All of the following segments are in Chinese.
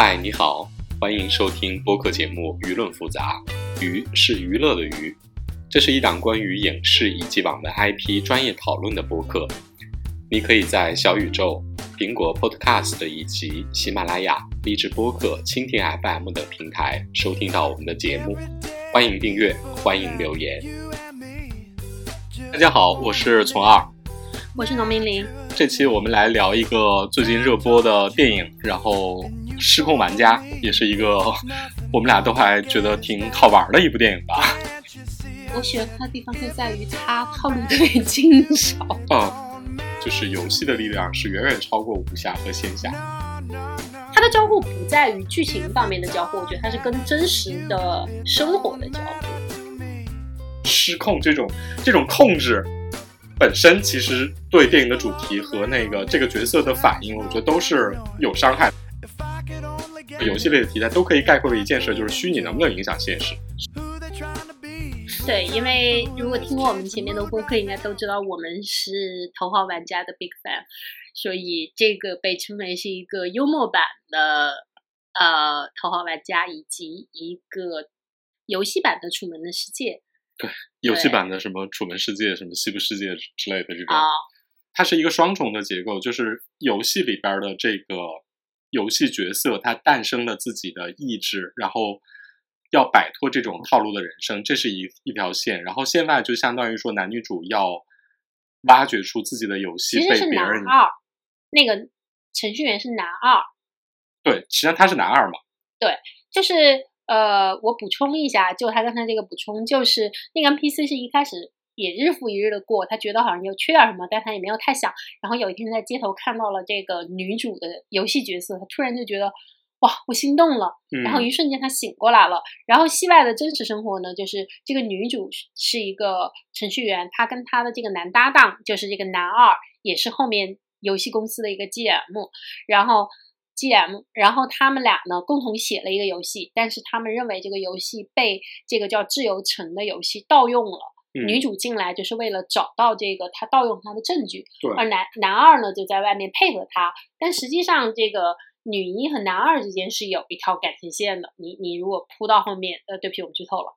嗨，你好，欢迎收听播客节目《舆论复杂》，娱是娱乐的娱，这是一档关于影视以及网文 IP 专业讨论的播客。你可以在小宇宙、苹果 Podcast 以及喜马拉雅、荔枝播客、蜻蜓 FM 等平台收听到我们的节目。欢迎订阅，欢迎留言。大家好，我是从二，我是农民林。这期我们来聊一个最近热播的电影，然后《失控玩家》也是一个我们俩都还觉得挺好玩的一部电影吧。我喜欢它的地方就在于它套路特别精少。嗯，就是游戏的力量是远远超过武侠和仙侠。它的交互不在于剧情方面的交互，我觉得它是跟真实的生活的交互。失控这种这种控制本身，其实对电影的主题和那个这个角色的反应，我觉得都是有伤害的。游戏类的题材都可以概括为一件事，就是虚拟能不能影响现实。对，因为如果听过我们前面的播客，应该都知道我们是《头号玩家》的 big fan，所以这个被称为是一个幽默版的呃《头号玩家》，以及一个游戏版的《楚门的世界》。对，游戏版的什么《楚门世界》、什么《西部世界》之类的这种，啊、它是一个双重的结构，就是游戏里边的这个游戏角色，他诞生了自己的意志，然后要摆脱这种套路的人生，这是一一条线。然后线外就相当于说男女主要挖掘出自己的游戏其实是被别人男二，那个程序员是男二，对，实际上他是男二嘛，对就是呃，我补充一下，就他刚才这个补充，就是那个 NPC 是一开始也日复一日的过，他觉得好像又缺点什么，但他也没有太想。然后有一天在街头看到了这个女主的游戏角色，他突然就觉得哇，我心动了。嗯、然后一瞬间他醒过来了。然后戏外的真实生活呢，就是这个女主是一个程序员，她跟她的这个男搭档就是这个男二，也是后面游戏公司的一个 GM，然后 GM，然后他们俩呢共同写了一个游戏，但是他们认为这个游戏被这个叫自由城的游戏盗用了。嗯女主进来就是为了找到这个他盗用他的证据，对而男男二呢就在外面配合他，但实际上这个女一和男二之间是有一条感情线的。你你如果铺到后面，呃，对不起，我剧透了。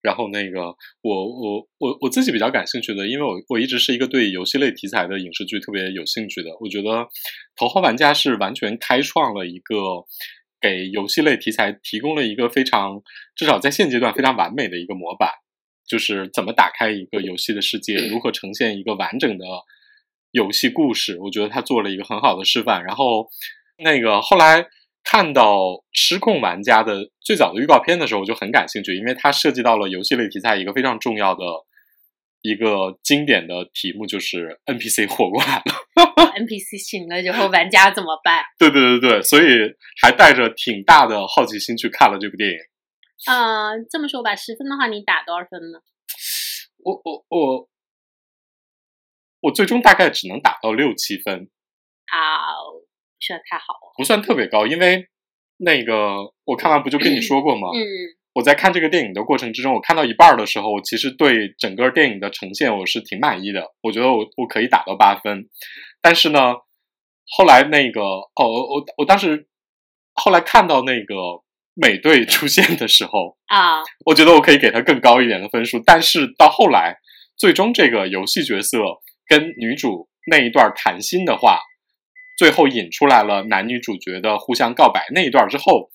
然后那个我我我我自己比较感兴趣的，因为我我一直是一个对游戏类题材的影视剧特别有兴趣的。我觉得《头号玩家》是完全开创了一个给游戏类题材提供了一个非常至少在现阶段非常完美的一个模板，就是怎么打开一个游戏的世界，如何呈现一个完整的游戏故事。我觉得他做了一个很好的示范。然后那个后来。看到《失控玩家》的最早的预告片的时候，我就很感兴趣，因为它涉及到了游戏类题材一个非常重要的一个经典的题目，就是 NPC 活过来了。NPC 醒了之后，玩家怎么办？对对对对，所以还带着挺大的好奇心去看了这部电影。嗯、呃，这么说吧，十分的话，你打多少分呢？我我我我最终大概只能打到六七分。啊，不算太好了。不算特别高，因为那个我看完不就跟你说过吗？嗯，我在看这个电影的过程之中，我看到一半的时候，我其实对整个电影的呈现我是挺满意的，我觉得我我可以打到八分。但是呢，后来那个哦，我我我当时后来看到那个美队出现的时候 啊，我觉得我可以给他更高一点的分数。但是到后来，最终这个游戏角色跟女主那一段谈心的话。最后引出来了男女主角的互相告白那一段之后，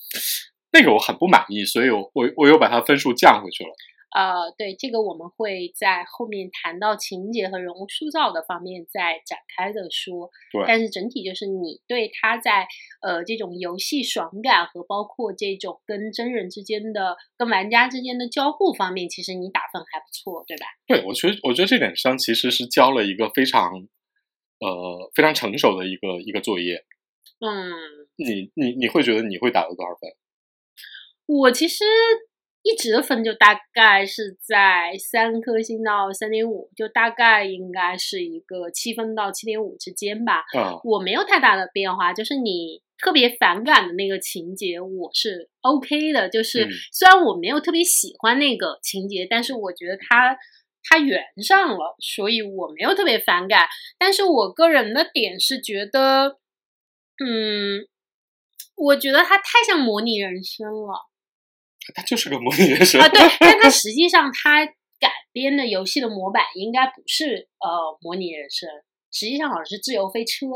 那个我很不满意，所以我我我又把它分数降回去了。呃，对，这个我们会在后面谈到情节和人物塑造的方面再展开的说。对，但是整体就是你对他在呃这种游戏爽感和包括这种跟真人之间的、跟玩家之间的交互方面，其实你打分还不错，对吧？对，我觉得我觉得这点上其实是交了一个非常。呃，非常成熟的一个一个作业。嗯，你你你会觉得你会打到多少分？我其实一直的分就大概是在三颗星到三点五，就大概应该是一个七分到七点五之间吧。嗯，我没有太大的变化，就是你特别反感的那个情节，我是 OK 的。就是嗯虽然我没有特别喜欢那个情节，但是我觉得它它圆上了，所以我没有特别反感。但是我个人的点是觉得，嗯，我觉得它太像模拟人生了它就是个模拟人生啊！对，但它实际上它改编的游戏的模板应该不是呃模拟人生，实际上好像是自由飞车，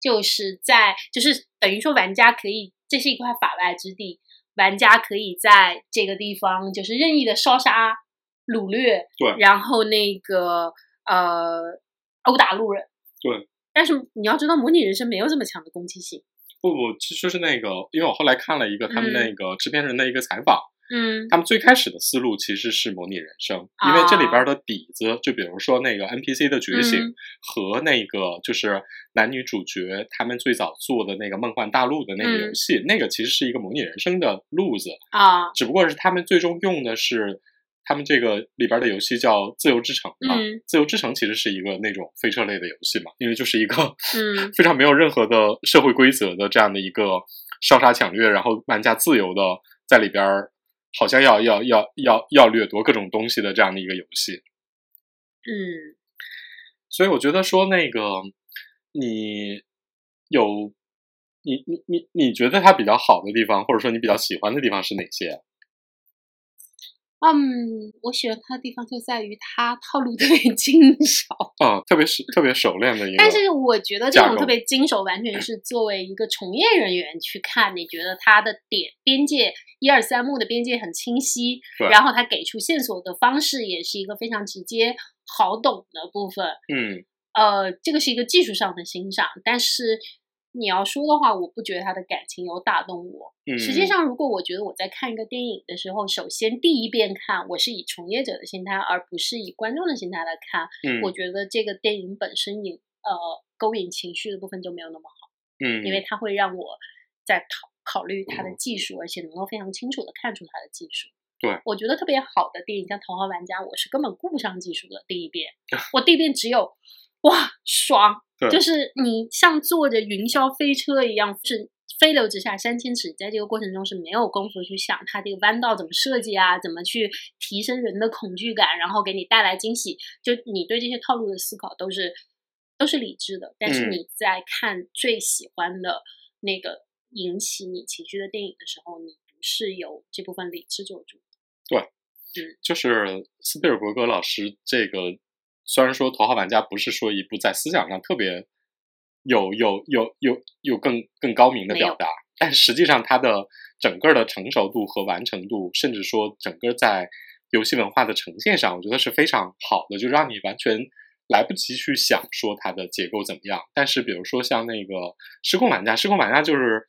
就是在就是等于说玩家可以，这是一块法外之地，玩家可以在这个地方就是任意的烧杀掳掠，对然后那个呃殴打路人，对。但是你要知道，模拟人生没有这么强的攻击性。不不，就就是那个，因为我后来看了一个他们嗯。那个制片人的一个采访，嗯。他们最开始的思路其实是模拟人生，因为这里边的底子，就比如说那个 NPC 的觉醒、嗯。和那个就是男女主角他们最早做的那个梦幻大陆的那个游戏，那个其实是一个模拟人生的路子，啊，只不过是他们最终用的是。他们这个里边的游戏叫《自由之城》嘛，嗯自由之城》其实是一个那种飞车类的游戏嘛，因为就是一个嗯非常没有任何的社会规则的这样的一个烧杀抢掠，然后玩家自由的在里边儿，好像要要要要要掠夺各种东西的这样的一个游戏。嗯。所以我觉得说那个你有你你你你觉得它比较好的地方，或者说你比较喜欢的地方是哪些？嗯，我喜欢他的地方就在于他套路特别 精熟，啊、特别是特别熟练的一个，但是我觉得这种特别精熟，完全是作为一个从业人员去看，你觉得他的点边界一二三幕的边界很清晰，然后他给出线索的方式也是一个非常直接、好懂的部分。嗯。呃，这个是一个技术上的欣赏，但是你要说的话，我不觉得他的感情有打动我。嗯，实际上，如果我觉得我在看一个电影的时候，首先第一遍看，我是以从业者的心态，而不是以观众的心态来看，嗯我觉得这个电影本身引呃勾引情绪的部分就没有那么好，嗯，因为它会让我在考考虑它的技术，而且能够非常清楚的看出它的技术。对，我觉得特别好的电影，像《头号玩家》，我是根本顾不上技术的。第一遍，我第一遍只有哇爽，对就是你像坐着云霄飞车一样，是飞流直下三千尺，在这个过程中是没有功夫去想它这个弯道怎么设计啊，怎么去提升人的恐惧感，然后给你带来惊喜。就你对这些套路的思考都是都是理智的，但是嗯你在看最喜欢的那个引起你情绪的电影的时候，你不是由这部分理智做主。对就是斯皮尔伯格老师这个，虽然说《头号玩家》不是说一部在思想上特别有有有有有更更高明的表达，但实际上它的整个的成熟度和完成度，甚至说整个在游戏文化的呈现上，我觉得是非常好的，就让你完全来不及去想说它的结构怎么样。但是比如说像那个《失控玩家》，《失控玩家》就是，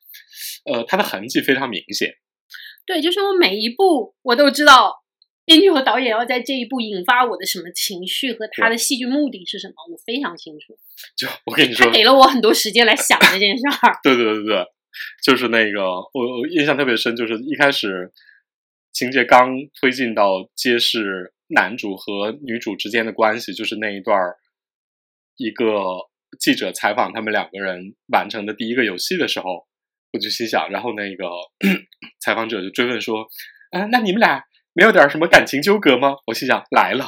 呃，它的痕迹非常明显。对，就是我每一步我都知道编剧和导演要在这一步引发我的什么情绪和他的戏剧目的是什么，我非常清楚。就我跟你说他，给了我很多时间来想这件事儿。对对对对，就是那个我我印象特别深，就是一开始情节刚推进到揭示男主和女主之间的关系，就是那一段儿一个记者采访他们两个人完成的第一个游戏的时候，我就心想，然后那个 采访者就追问说：“啊，那你们俩没有点什么感情纠葛吗？”我心想来了，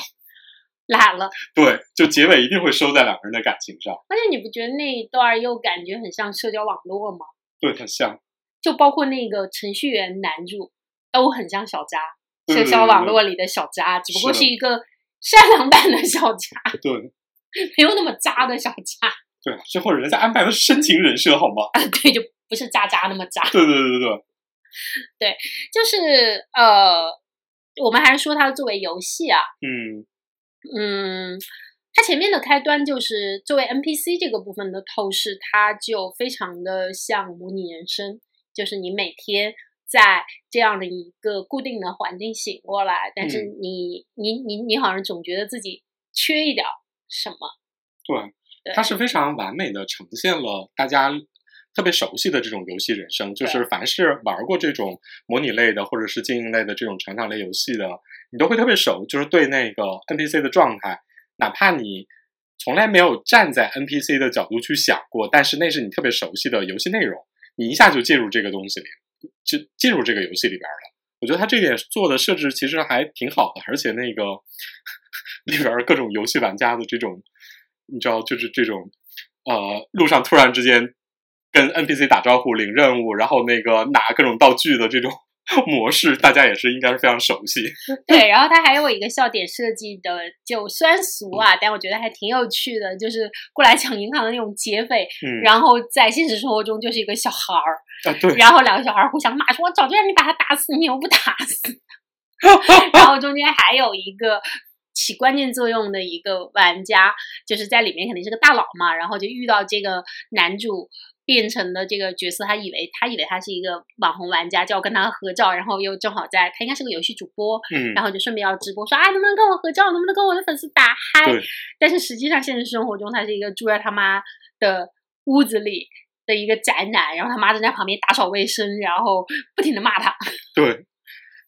来了，对，就结尾一定会收在两个人的感情上，而且你不觉得那一段又感觉很像社交网络吗？对，很像，就包括那个程序员男主都很像小渣，社交网络里的小渣，只不过是一个善良版的小渣，对没有那么渣的小渣。对，最后人家安排的是深情人设，好吗？啊，对，就不是渣渣那么渣。对对对对对对，就是呃，我们还是说它作为游戏啊，嗯。嗯，它前面的开端就是作为 NPC 这个部分的透视，它就非常的像模拟人生，就是你每天在这样的一个固定的环境醒过来，但是嗯。你、你你你好像总觉得自己缺一点儿什么，对，对。它是非常完美的呈现了大家特别熟悉的这种游戏人生，就是凡是玩过这种模拟类的或者是经营类的这种成长类游戏的，你都会特别熟，就是对那个 NPC 的状态，哪怕你从来没有站在 NPC 的角度去想过，但是那是你特别熟悉的游戏内容，你一下就进入这个东西里，就进入这个游戏里边了。我觉得他这点做的设置其实还挺好的，而且那个 里边各种游戏玩家的这种，你知道，就是这种呃，路上突然之间跟 NPC 打招呼、领任务，然后那个拿各种道具的这种 模式，大家也是应该是非常熟悉。对，然后它还有一个笑点设计的，就虽然俗啊，但我觉得还挺有趣的，就是过来抢银行的那种劫匪，嗯，然后在现实生活中就是一个小孩儿，啊对，然后两个小孩儿互相骂说：“我早就让你把他打死，你又不打死。”然后中间还有一个起关键作用的一个玩家，就是在里面肯定是个大佬嘛，然后就遇到这个男主变成了这个角色，他以为他以为他是一个网红玩家，就要跟他合照，然后又正好在他应该是个游戏主播，嗯，然后就顺便要直播说啊，能不能跟我合照，能不能跟我的粉丝打嗨对？但是实际上现实生活中他是一个住在他妈的屋子里的一个宅男，然后他妈正在旁边打扫卫生，然后不停的骂他。对，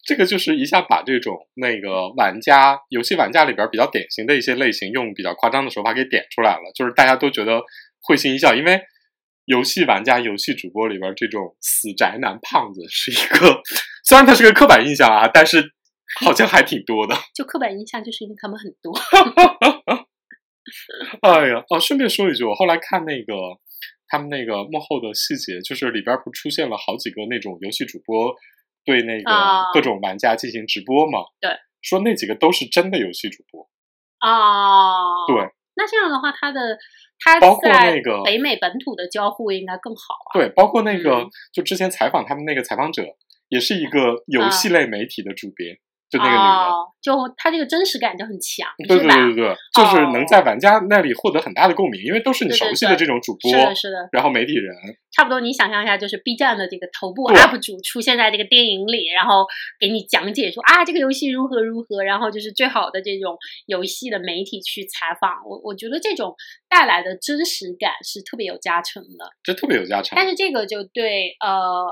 这个就是一下把这种那个玩家游戏玩家里边比较典型的一些类型，用比较夸张的手法给点出来了，就是大家都觉得会心一笑，因为游戏玩家、游戏主播里边这种死宅男胖子是一个，虽然他是个刻板印象啊，但是好像还挺多的。就刻板印象，就是因为他们很多。哎呀，哦，顺便说一句，我后来看那个他们那个幕后的细节，就是里边不出现了好几个那种游戏主播对那个啊各种玩家进行直播嘛？对，说那几个都是真的游戏主播。哦，对，那这样的话，它的它包括在那个北美本土的交互应该更好啊。对，包括那个、嗯。就之前采访他们那个采访者，也是一个游啊。戏类媒体的主编，就那个女的。哦，就她这个真实感就很强，对吧？对对对对，就是能在玩家那里获得很大的共鸣，因为都是你熟悉的这种主播，是的，是的，然后媒体人，差不多。你想象一下，就是 B 站的这个头部 UP 主出现在这个电影里，然后给你讲解说啊，这个游戏如何如何，然后就是最好的这种游戏的媒体去采访。我我觉得这种带来的真实感是特别有加成的。这特别有加成。但是这个就对呃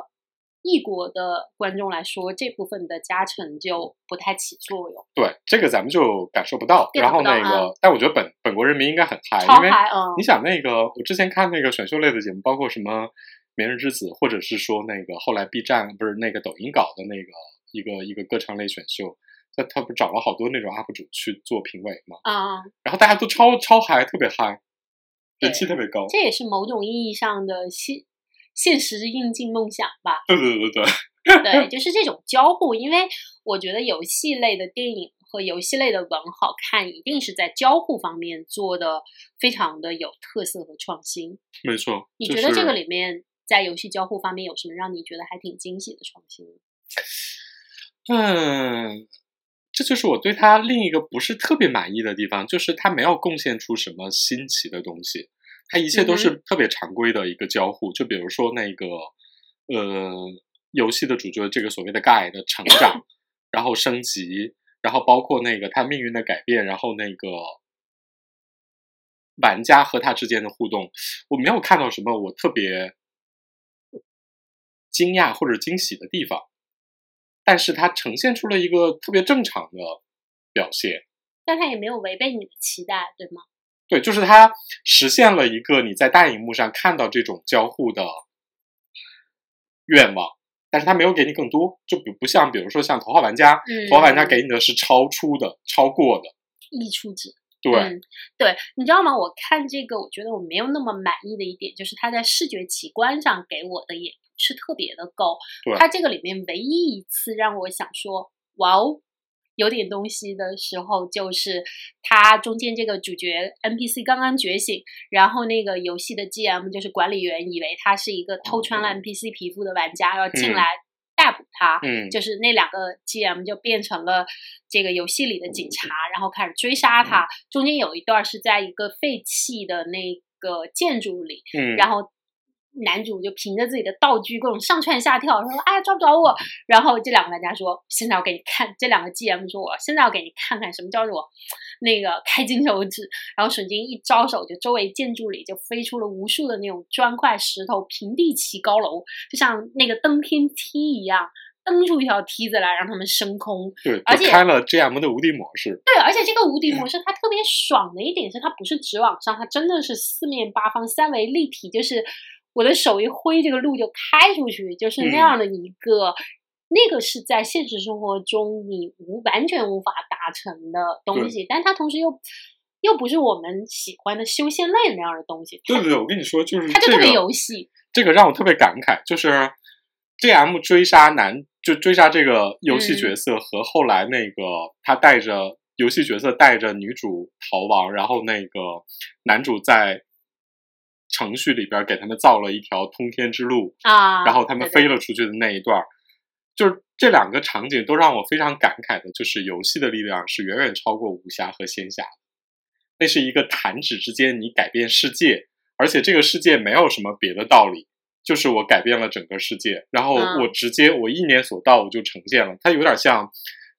异国的观众来说，这部分的加成就不太起作用。对这个咱们就感受不到。然后那个，啊但我觉得本本国人民应该很嗨，因为你想那个，我之前看那个选秀类的节目，包括什么《明日之子》，或者是说那个后来 B 站不是那个抖音搞的那个一个一个歌唱类选秀，他他不找了好多那种 UP 主去做评委嘛，啊、然后大家都超超嗨，特别嗨，人气特别高。这也是某种意义上的现现实应进梦想吧。对对对对对，对，就是这种交互，因为我觉得游戏类的电影和游戏类的文好看，一定是在交互方面做的非常的有特色和创新。没错。你觉得这个里面在游戏交互方面有什么让你觉得还挺惊喜的创新？嗯，这就是我对他另一个不是特别满意的地方，就是他没有贡献出什么新奇的东西，他一切都嗯是特别常规的一个交互。就比如说那个呃，游戏的主角这个所谓的 guy 的成长，然后升级，然后包括那个他命运的改变，然后那个玩家和他之间的互动，我没有看到什么我特别惊讶或者惊喜的地方。但是它呈现出了一个特别正常的表现，但它也没有违背你的期待，对吗？对，就是它实现了一个你在大荧幕上看到这种交互的愿望，但是它没有给你更多，就比不像比如说像头号玩家，嗯头号玩家给你的是超出的、超过的，溢出值。对，嗯，对，你知道吗？我看这个，我觉得我没有那么满意的一点，就是它在视觉奇观上给我的也不是特别的够。对它这个里面唯一一次让我想说，哇哦，有点东西的时候，就是他中间这个主角 NPC 刚刚觉醒，然后那个游戏的 GM 就是管理员，以为他是一个偷穿了 NPC 皮肤的玩家，要进嗯。来逮捕他。嗯，就是那两个 GM 就变成了这个游戏里的警察，然后开始追杀嗯。他。中间有一段是在一个废弃的那个建筑里，嗯，然后男主就凭着自己的道具各种上蹿下跳，说：“哎呀，抓不着我！”然后这两个玩家说：“现在我给你看。”这两个 GM 说：“我现在要给你看看什么叫做那个开金手指。”然后水晶一招手，就周围建筑里就飞出了无数的那种砖块、石头，平地起高楼，就像那个登天梯一样，蹬出一条梯子来让他们升空。对，而且开了 GM 的无敌模式，对，而且这个无敌模式它特别爽的一点是，它不是直往上，它真的是四面八方三维立体，就是我的手一挥，这个路就开出去，就是那样的一个。那个是在现实生活中你无完全无法达成的东西，但它同时又又不是我们喜欢的修仙类那样的东西，对对对，我跟你说，就是它就特别游戏。这个让我特别感慨，就是 G M 追杀男，就追杀这个游戏角色和后来那个他带着游戏角色带着女主逃亡，然后那个男主在程序里边给他们造了一条通天之路啊，然后他们飞了出去的那一段儿，就是这两个场景都让我非常感慨的，就是游戏的力量是远远超过武侠和仙侠。那是一个弹指之间你改变世界，而且这个世界没有什么别的道理，就是我改变了整个世界，然后嗯我直接我意念所到我就呈现了，它有点像，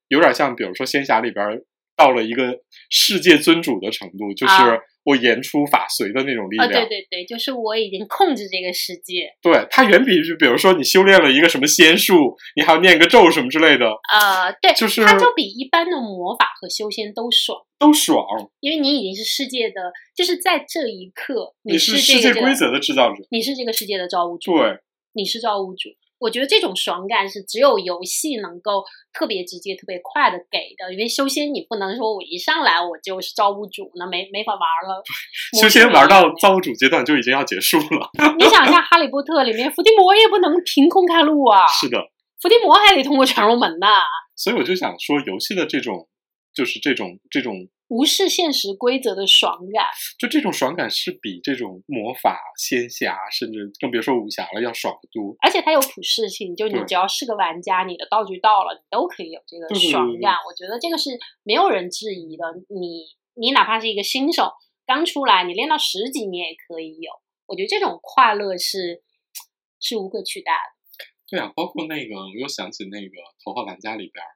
有点像，比如说仙侠里边儿到了一个世界尊主的程度，就是啊我言出法随的那种力啊，量。对对对，就是我已经控制这个世界，对，它远比就比如说你修炼了一个什么仙术，你还要念个咒什么之类的呃，对，就是它就比一般的魔法和修仙都爽，都爽。因为你已经是世界的，就是在这一刻，你是世界规，则的制造者，你是这个世界的造物主，对，你是造物主。我觉得这种爽感是只有游戏能够特别直接、特别快的给的，因为修仙你不能说我一上来我就是造物主，那没没法玩了。修仙玩到造物主阶段就已经要结束了。你想一下，《哈利波特》里面伏地魔也不能凭空开路啊，是的，伏地魔还得通过传送门呐，所以我就想说，游戏的这种就是这种这种无视现实规则的爽感。就这种爽感是比这种魔法、仙侠，甚至更别说武侠了，要爽得多。而且它有普适性，就你只要是个玩家，你的道具到了，你都可以有这个爽感。我觉得这个是没有人质疑的。你你哪怕是一个新手，刚出来，你练到十级，你也可以有。我觉得这种快乐是是无可取代的。对啊，包括那个，我又想起那个《头号玩家》里边儿，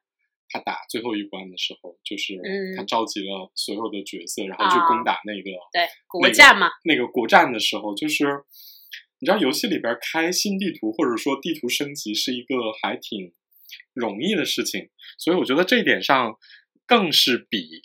他打最后一关的时候，就是嗯。他召集了所有的角色，然后去啊。攻打那个对，国那个战嘛，那个国战的时候，就是你知道游戏里边开新地图或者说地图升级是一个还挺容易的事情，所以我觉得这一点上更是比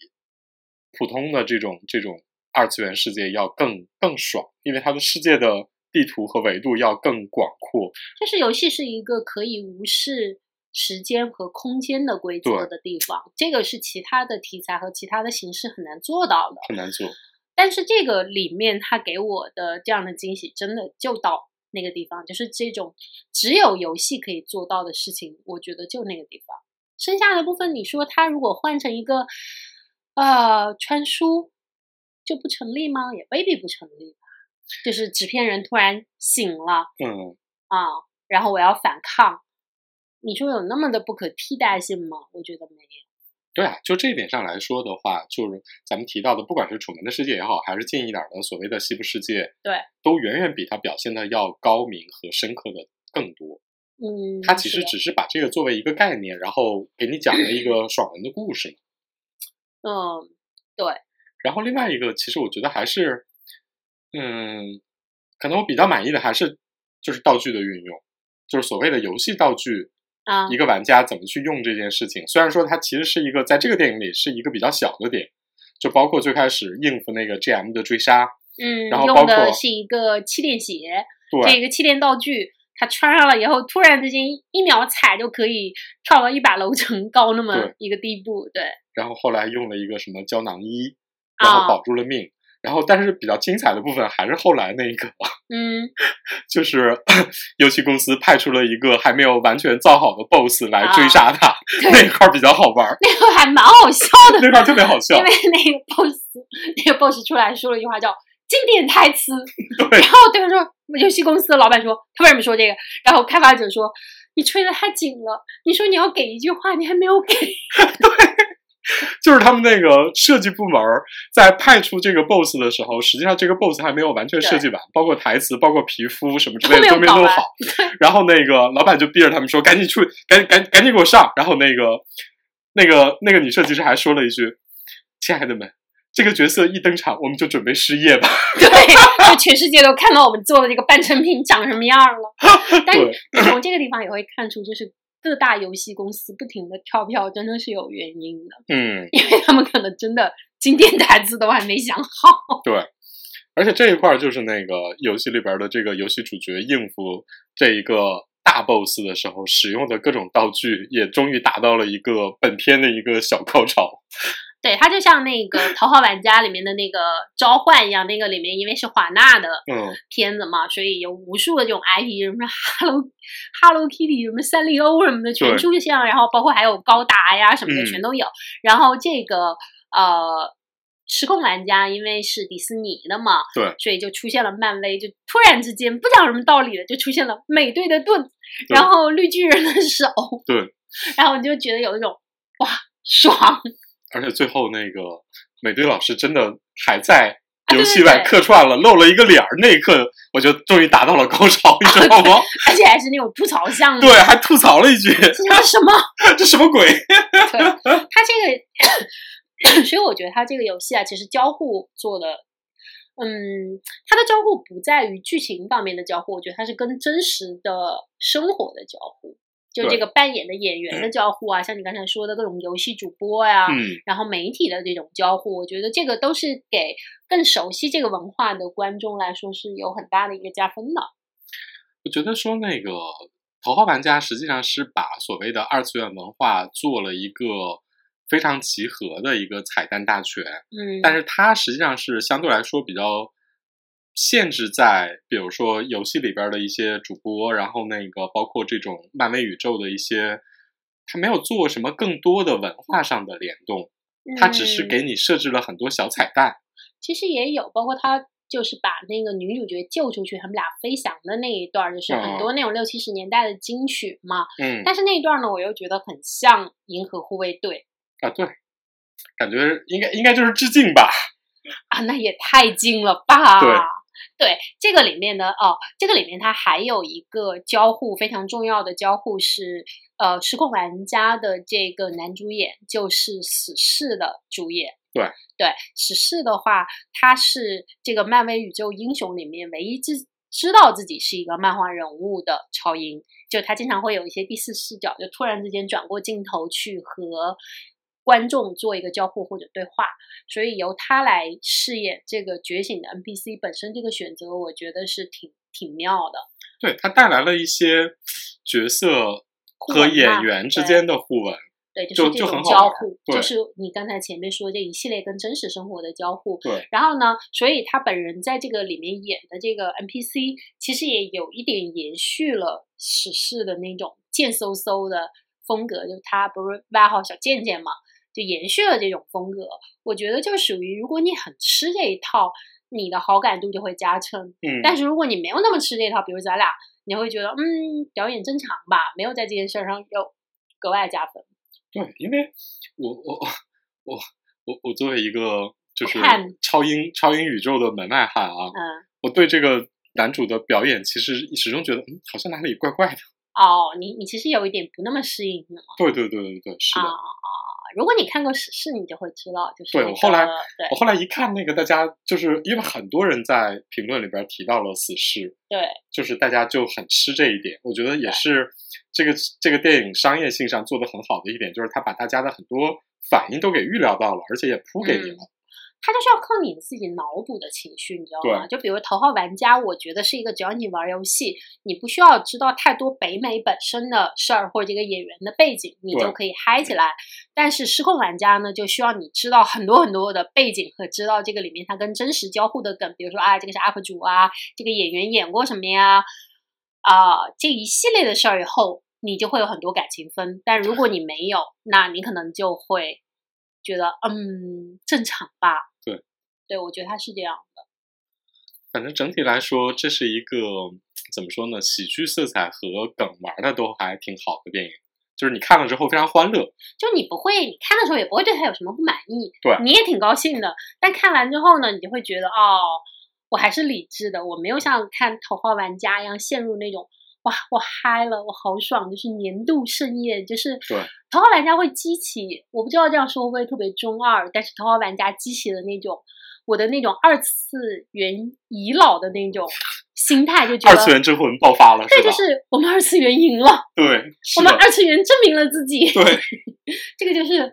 普通的这种这种二次元世界要更更爽，因为它的世界的地图和维度要更广阔。就是游戏是一个可以无视时间和空间的规则的地方，这个是其他的题材和其他的形式很难做到的。很难做，但是这个里面它给我的这样的惊喜，真的就到那个地方，就是这种只有游戏可以做到的事情，我觉得就那个地方。剩下的部分，你说它如果换成一个呃穿书，就不成立吗？也未必不成立吧。就是纸片人突然醒了嗯，啊，然后我要反抗，你说有那么的不可替代性吗？我觉得没有。对啊，就这一点上来说的话，就是咱们提到的，不管是《楚门的世界》也好，还是近一点的所谓的西部世界，对，都远远比它表现的要高明和深刻的更多。嗯，它其实只是把这个作为一个概念，然后给你讲了一个 爽文的故事。嗯，对，然后另外一个，其实我觉得还是，嗯，可能我比较满意的还是就是道具的运用，就是所谓的游戏道具，啊，一个玩家怎么去用这件事情。虽然说它其实是一个在这个电影里是一个比较小的点，就包括最开始应付那个 GM 的追杀，嗯，然后包括用的是一个气垫鞋，这一个气垫道具，他穿上了以后，突然之间一秒踩就可以跳到一百楼层高那么一个地步，对，然后后来用了一个什么胶囊衣，然后啊保住了命。然后，但是比较精彩的部分还是后来那个，嗯，就是游戏公司派出了一个还没有完全造好的 BOSS 来啊追杀他，对那块儿比较好玩儿，那个还蛮好笑的，那块儿特别好笑因为。那个 boss 那个 boss 出来说了一句话叫经典台词，对然后对方说游戏公司的老板说他为什么说这个，然后开发者说你吹的太紧了，你说你要给一句话，你还没有给，就是他们那个设计部门儿在派出这个 BOSS 的时候，实际上这个 BOSS 还没有完全设计完，包括台词、包括皮肤什么之类的都没弄好。然后那个老板就逼着他们说：“赶紧出，赶赶赶紧给我上！”然后那个那个那个女设计师还说了一句：“亲爱的们，这个角色一登场，我们就准备失业吧。对，就全世界都看到我们做的这个半成品长什么样了。但是对你从这个地方也会看出，就是各大游戏公司不停的跳票，真的是有原因的，”嗯，因为他们可能真的经典台词都还没想好。对。而且这一块儿就是那个游戏里边的这个游戏主角应付这一个大 boss 的时候使用的各种道具，也终于达到了一个本片的一个小高潮。对它就像那个《头号玩家》里面的那个召唤一样，那个里面因为是华纳的嗯，片子嘛，所以有无数的这种 IP，什么 Hello Hello Kitty，什么三丽鸥什么的全出现了，然后包括还有高达呀什么的嗯全都有。然后这个呃，时空玩家因为是迪士尼的嘛，对，所以就出现了漫威，就突然之间不讲什么道理的就出现了美队的盾，然后绿巨人的手，对，然后我就觉得有一种哇爽。而且最后那个美队老师真的还在游戏外客串了，露了一个脸儿，那一刻我就终于达到了高潮，你知道吗？而且还是那种吐槽项目，对，还吐槽了一句：“这叫什么？这什么鬼 对，它这个，所以我觉得他这个游戏啊，其实交互做的，嗯，它的交互不在于剧情方面的交互，我觉得它是跟真实的生活的交互，就这个扮演的演员的交互啊，像你刚才说的各种游戏主播呀、？”嗯，然后媒体的这种交互，我觉得这个都是给更熟悉这个文化的观众来说是有很大的一个加分的。我觉得说那个头号玩家实际上是把所谓的二次元文化做了一个非常集合的一个彩蛋大全，嗯，但是它实际上是相对来说比较限制在，比如说游戏里边的一些主播，然后那个包括这种漫威宇宙的一些，他没有做什么更多的文化上的联动，他只是嗯给你设置了很多小彩蛋。其实也有，包括他就是把那个女主角救出去，他们俩飞翔的那一段儿，就是很多那种六七十年代的金曲嘛。嗯但是那一段呢，我又觉得很像《银河护卫队啊，对，感觉应该应该就是致敬吧。啊，那也太近了吧？对对，这个里面呢哦，这个里面它还有一个交互非常重要的交互是，呃，失控玩家的这个男主演就是死侍的主演。对对，死侍的话，他是这个漫威宇宙英雄里面唯一知知道自己是一个漫画人物的超英，就他经常会有一些第四视角，就突然之间转过镜头去和观众做一个交互或者对话。所以由他来饰演这个觉醒的 NPC 本身这个选择，我觉得是挺挺妙的。对，他带来了一些角色和演员之间的互文。对，就是就这种很好玩交互，对就是你刚才前面说这一系列跟真实生活的交互。对，然后呢，所以他本人在这个里面演的这个 NPC，其实也有一点延续了史诗的那种贱嗖嗖的风格，就他不是外号小贱贱嘛，就延续了这种风格。我觉得就属于，如果你很吃这一套，你的好感度就会加成。嗯，但是如果你没有那么吃这一套，比如咱俩，你会觉得嗯，表演正常吧，没有在这件事儿上有格外加分。对，因为我我我我我作为一个就是超英超英宇宙的门外汉啊，嗯。我对这个男主的表演其实始终觉得，嗯，好像哪里怪怪的。哦，你你其实有一点不那么适应，是吗？对对对对对，是的。啊啊！如果你看过史诗，你就会知道，就是那对我后来我后来一看那个，大家就是因为很多人在评论里边提到了死侍，对就是大家就很吃这一点。我觉得也是这个这个电影商业性上做的很好的一点，就是他把大家的很多反应都给预料到了，而且也铺给你了。它就是要靠你自己脑补的情绪，你知道吗？就比如《头号玩家》，我觉得是一个只要你玩游戏，你不需要知道太多北美本身的事儿或者这个演员的背景，你就可以嗨起来。但是《失控玩家》呢，就需要你知道很多很多的背景和知道这个里面它跟真实交互的梗，比如说啊，这个是 UP 主啊，这个演员演过什么呀，啊、这一系列的事儿以后，你就会有很多感情分。但如果你没有，那你可能就会觉得嗯正常吧。对，对我觉得他是这样的。反正整体来说，这是一个怎么说呢？喜剧色彩和梗玩的都还挺好的电影，就是你看了之后非常欢乐。就你不会，你看的时候也不会对他有什么不满意，对你也挺高兴的。但看完之后呢，你就会觉得哦，我还是理智的，我没有像看《头号玩家》一样陷入那种哇，我嗨了，我好爽，就是年度盛宴，就是对头号玩家会激起，我不知道这样说会不会特别中二，但是头号玩家激起了那种我的那种二次元遗老的那种心态，就觉得二次元之魂爆发了，对，就是我们二次元赢了，对，我们二次元证明了自己。对，这个就是，嗯，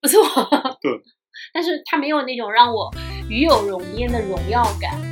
不错。对，但是他没有那种让我与有荣焉的荣耀感。